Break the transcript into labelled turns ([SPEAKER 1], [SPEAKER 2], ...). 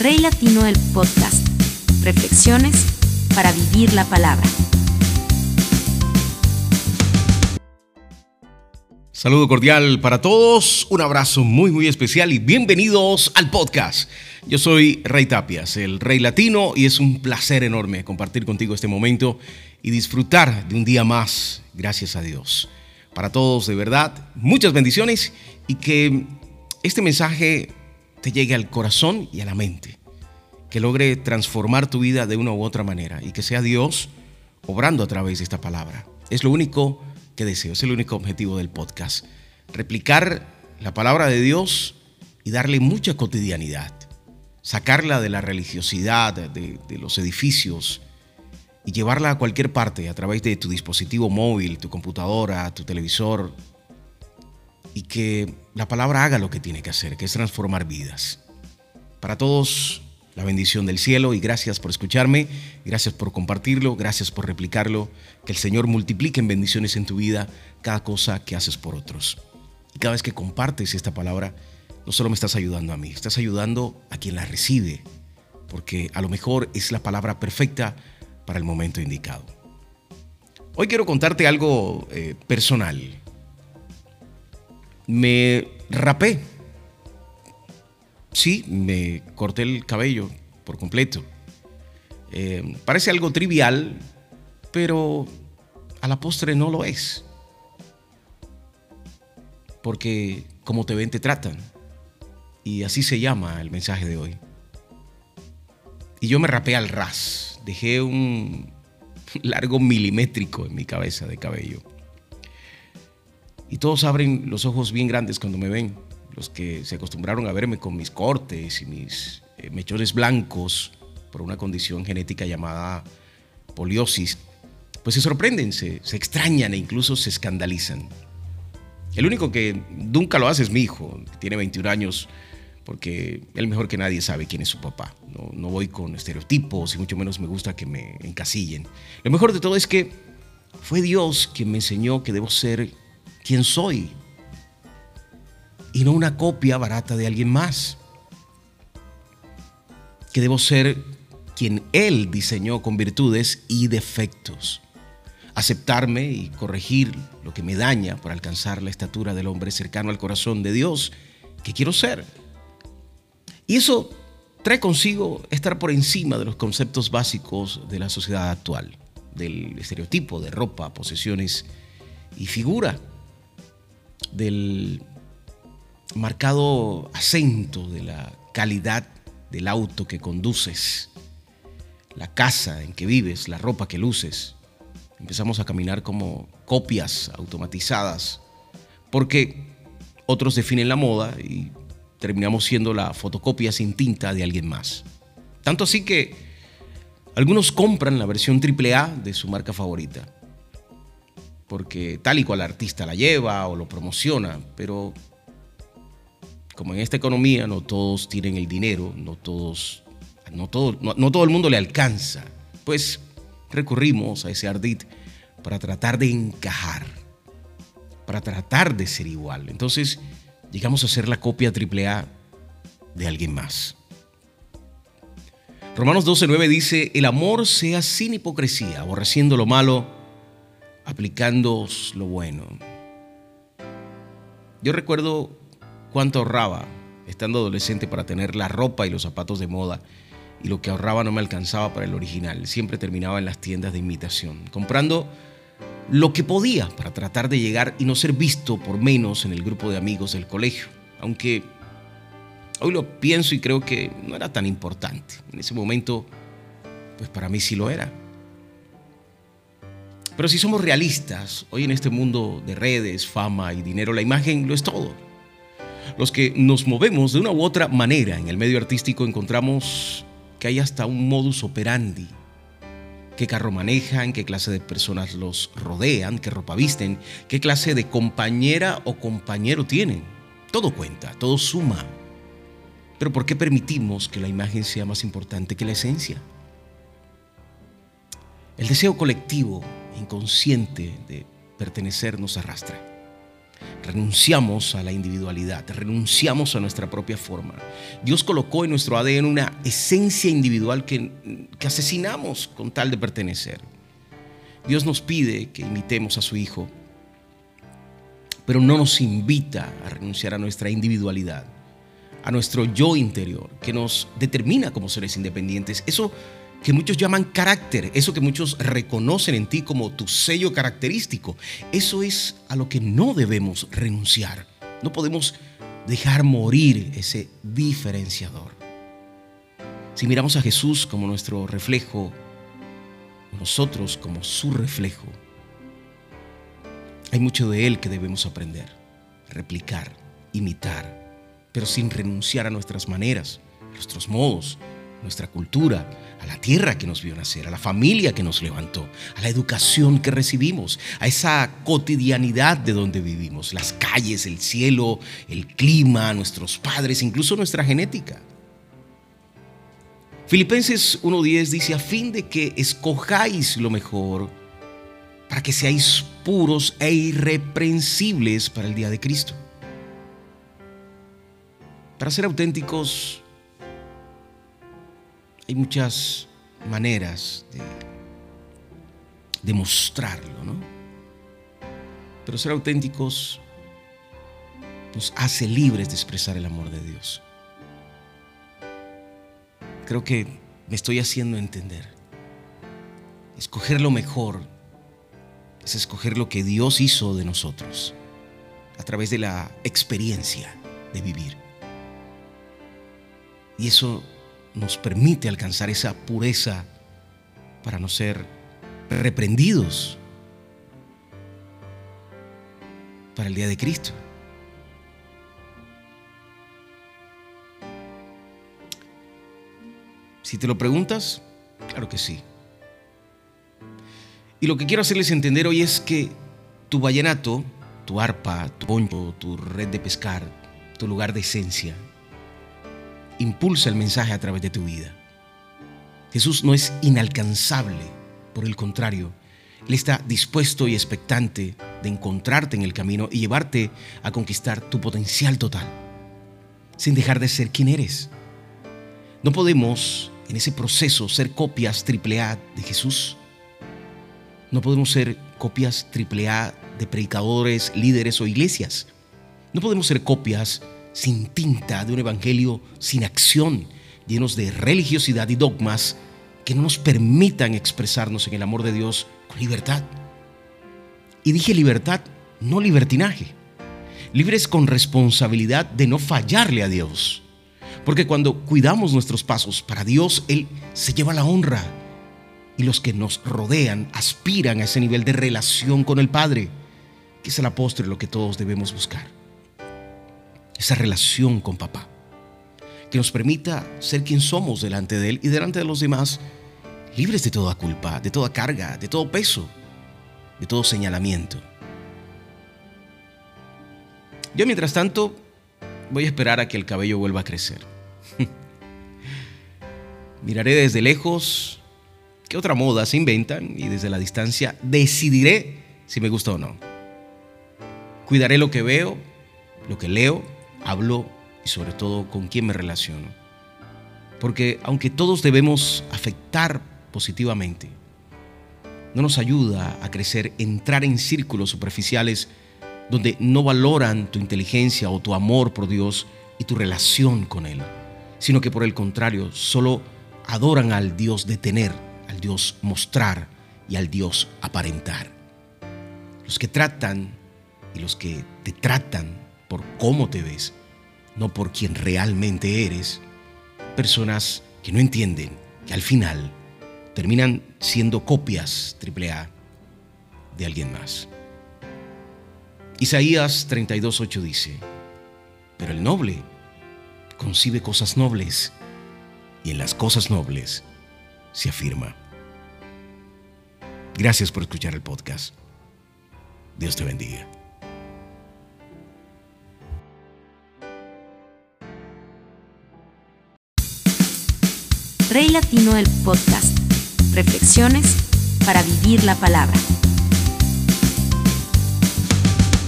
[SPEAKER 1] Rey Latino del Podcast. Reflexiones para vivir la palabra.
[SPEAKER 2] Saludo cordial para todos, un abrazo muy muy especial y bienvenidos al podcast. Yo soy Rey Tapias, el Rey Latino, y es un placer enorme compartir contigo este momento y disfrutar de un día más, gracias a Dios. Para todos, de verdad, muchas bendiciones y que este mensaje te llegue al corazón y a la mente, que logre transformar tu vida de una u otra manera y que sea Dios obrando a través de esta palabra. Es lo único que deseo, es el único objetivo del podcast. Replicar la palabra de Dios y darle mucha cotidianidad. Sacarla de la religiosidad, de, de los edificios y llevarla a cualquier parte a través de tu dispositivo móvil, tu computadora, tu televisor, y que la palabra haga lo que tiene que hacer, que es transformar vidas. Para todos, la bendición del cielo y gracias por escucharme, gracias por compartirlo, gracias por replicarlo, que el Señor multiplique en bendiciones en tu vida cada cosa que haces por otros. Y cada vez que compartes esta palabra, no solo me estás ayudando a mí, estás ayudando a quien la recibe, porque a lo mejor es la palabra perfecta para el momento indicado. Hoy quiero contarte algo eh, personal me rapé. Sí, me corté el cabello por completo. Eh, parece algo trivial, pero a la postre no lo es. Porque como te ven, te tratan. Y así se llama el mensaje de hoy. Y yo me rapé al ras. Dejé un largo milimétrico en mi cabeza de cabello. Y todos abren los ojos bien grandes cuando me ven. Los que se acostumbraron a verme con mis cortes y mis eh, mechones blancos por una condición genética llamada poliosis, pues se sorprenden, se, se extrañan e incluso se escandalizan. El único que nunca lo hace es mi hijo, que tiene 21 años, porque él mejor que nadie sabe quién es su papá. No, no, voy con estereotipos y mucho menos me gusta que me encasillen. Lo mejor de todo es que fue Dios quien me enseñó que debo ser quién soy y no una copia barata de alguien más. Que debo ser quien Él diseñó con virtudes y defectos. Aceptarme y corregir lo que me daña para alcanzar la estatura del hombre cercano al corazón de Dios que quiero ser. Y eso trae consigo estar por encima de los conceptos básicos de la sociedad actual, del estereotipo de ropa, posesiones y figura del marcado acento de la calidad del auto que conduces, la casa en que vives, la ropa que luces. Empezamos a caminar como copias automatizadas, porque otros definen la moda y terminamos siendo la fotocopia sin tinta de alguien más. Tanto así que algunos compran la versión AAA de su marca favorita porque tal y cual artista la lleva o lo promociona, pero como en esta economía no todos tienen el dinero, no todos, no todo, no, todo el mundo le alcanza, pues recurrimos a ese ardid para tratar de encajar, para tratar de ser igual. Entonces llegamos a ser la copia triple A de alguien más. Romanos 12:9 dice, el amor sea sin hipocresía, aborreciendo lo malo, aplicando lo bueno. Yo recuerdo cuánto ahorraba estando adolescente para tener la ropa y los zapatos de moda y lo que ahorraba no me alcanzaba para el original. Siempre terminaba en las tiendas de imitación, comprando lo que podía para tratar de llegar y no ser visto por menos en el grupo de amigos del colegio. Aunque hoy lo pienso y creo que no era tan importante. En ese momento, pues para mí sí lo era. Pero si somos realistas, hoy en este mundo de redes, fama y dinero, la imagen lo es todo. Los que nos movemos de una u otra manera en el medio artístico encontramos que hay hasta un modus operandi. ¿Qué carro manejan? ¿Qué clase de personas los rodean? ¿Qué ropa visten? ¿Qué clase de compañera o compañero tienen? Todo cuenta, todo suma. Pero ¿por qué permitimos que la imagen sea más importante que la esencia? El deseo colectivo inconsciente de pertenecer nos arrastra. Renunciamos a la individualidad, renunciamos a nuestra propia forma. Dios colocó en nuestro ADN una esencia individual que, que asesinamos con tal de pertenecer. Dios nos pide que imitemos a su Hijo, pero no nos invita a renunciar a nuestra individualidad, a nuestro yo interior, que nos determina como seres independientes. Eso que muchos llaman carácter, eso que muchos reconocen en ti como tu sello característico, eso es a lo que no debemos renunciar. No podemos dejar morir ese diferenciador. Si miramos a Jesús como nuestro reflejo, nosotros como su reflejo, hay mucho de Él que debemos aprender, replicar, imitar, pero sin renunciar a nuestras maneras, nuestros modos, nuestra cultura, a la tierra que nos vio nacer, a la familia que nos levantó, a la educación que recibimos, a esa cotidianidad de donde vivimos, las calles, el cielo, el clima, nuestros padres, incluso nuestra genética. Filipenses 1.10 dice, a fin de que escojáis lo mejor, para que seáis puros e irreprensibles para el día de Cristo. Para ser auténticos, hay muchas maneras de demostrarlo, ¿no? Pero ser auténticos nos hace libres de expresar el amor de Dios. Creo que me estoy haciendo entender. Escoger lo mejor es escoger lo que Dios hizo de nosotros a través de la experiencia de vivir. Y eso nos permite alcanzar esa pureza para no ser reprendidos para el día de Cristo. Si te lo preguntas, claro que sí. Y lo que quiero hacerles entender hoy es que tu vallenato, tu arpa, tu poncho, tu red de pescar, tu lugar de esencia, impulsa el mensaje a través de tu vida. Jesús no es inalcanzable, por el contrario, Él está dispuesto y expectante de encontrarte en el camino y llevarte a conquistar tu potencial total, sin dejar de ser quien eres. No podemos en ese proceso ser copias triple A de Jesús. No podemos ser copias triple A de predicadores, líderes o iglesias. No podemos ser copias sin tinta de un evangelio sin acción, llenos de religiosidad y dogmas que no nos permitan expresarnos en el amor de Dios con libertad. Y dije libertad, no libertinaje. Libres con responsabilidad de no fallarle a Dios. Porque cuando cuidamos nuestros pasos para Dios, Él se lleva la honra. Y los que nos rodean aspiran a ese nivel de relación con el Padre, que es el apóstol lo que todos debemos buscar esa relación con papá, que nos permita ser quien somos delante de Él y delante de los demás, libres de toda culpa, de toda carga, de todo peso, de todo señalamiento. Yo mientras tanto voy a esperar a que el cabello vuelva a crecer. Miraré desde lejos qué otra moda se inventan y desde la distancia decidiré si me gusta o no. Cuidaré lo que veo, lo que leo, hablo y sobre todo con quién me relaciono. Porque aunque todos debemos afectar positivamente, no nos ayuda a crecer entrar en círculos superficiales donde no valoran tu inteligencia o tu amor por Dios y tu relación con Él, sino que por el contrario solo adoran al Dios de tener, al Dios mostrar y al Dios aparentar. Los que tratan y los que te tratan por cómo te ves, no por quien realmente eres. Personas que no entienden que al final terminan siendo copias triple A de alguien más. Isaías 32.8 dice, pero el noble concibe cosas nobles y en las cosas nobles se afirma. Gracias por escuchar el podcast. Dios te bendiga.
[SPEAKER 1] Rey Latino del Podcast. Reflexiones para vivir la palabra.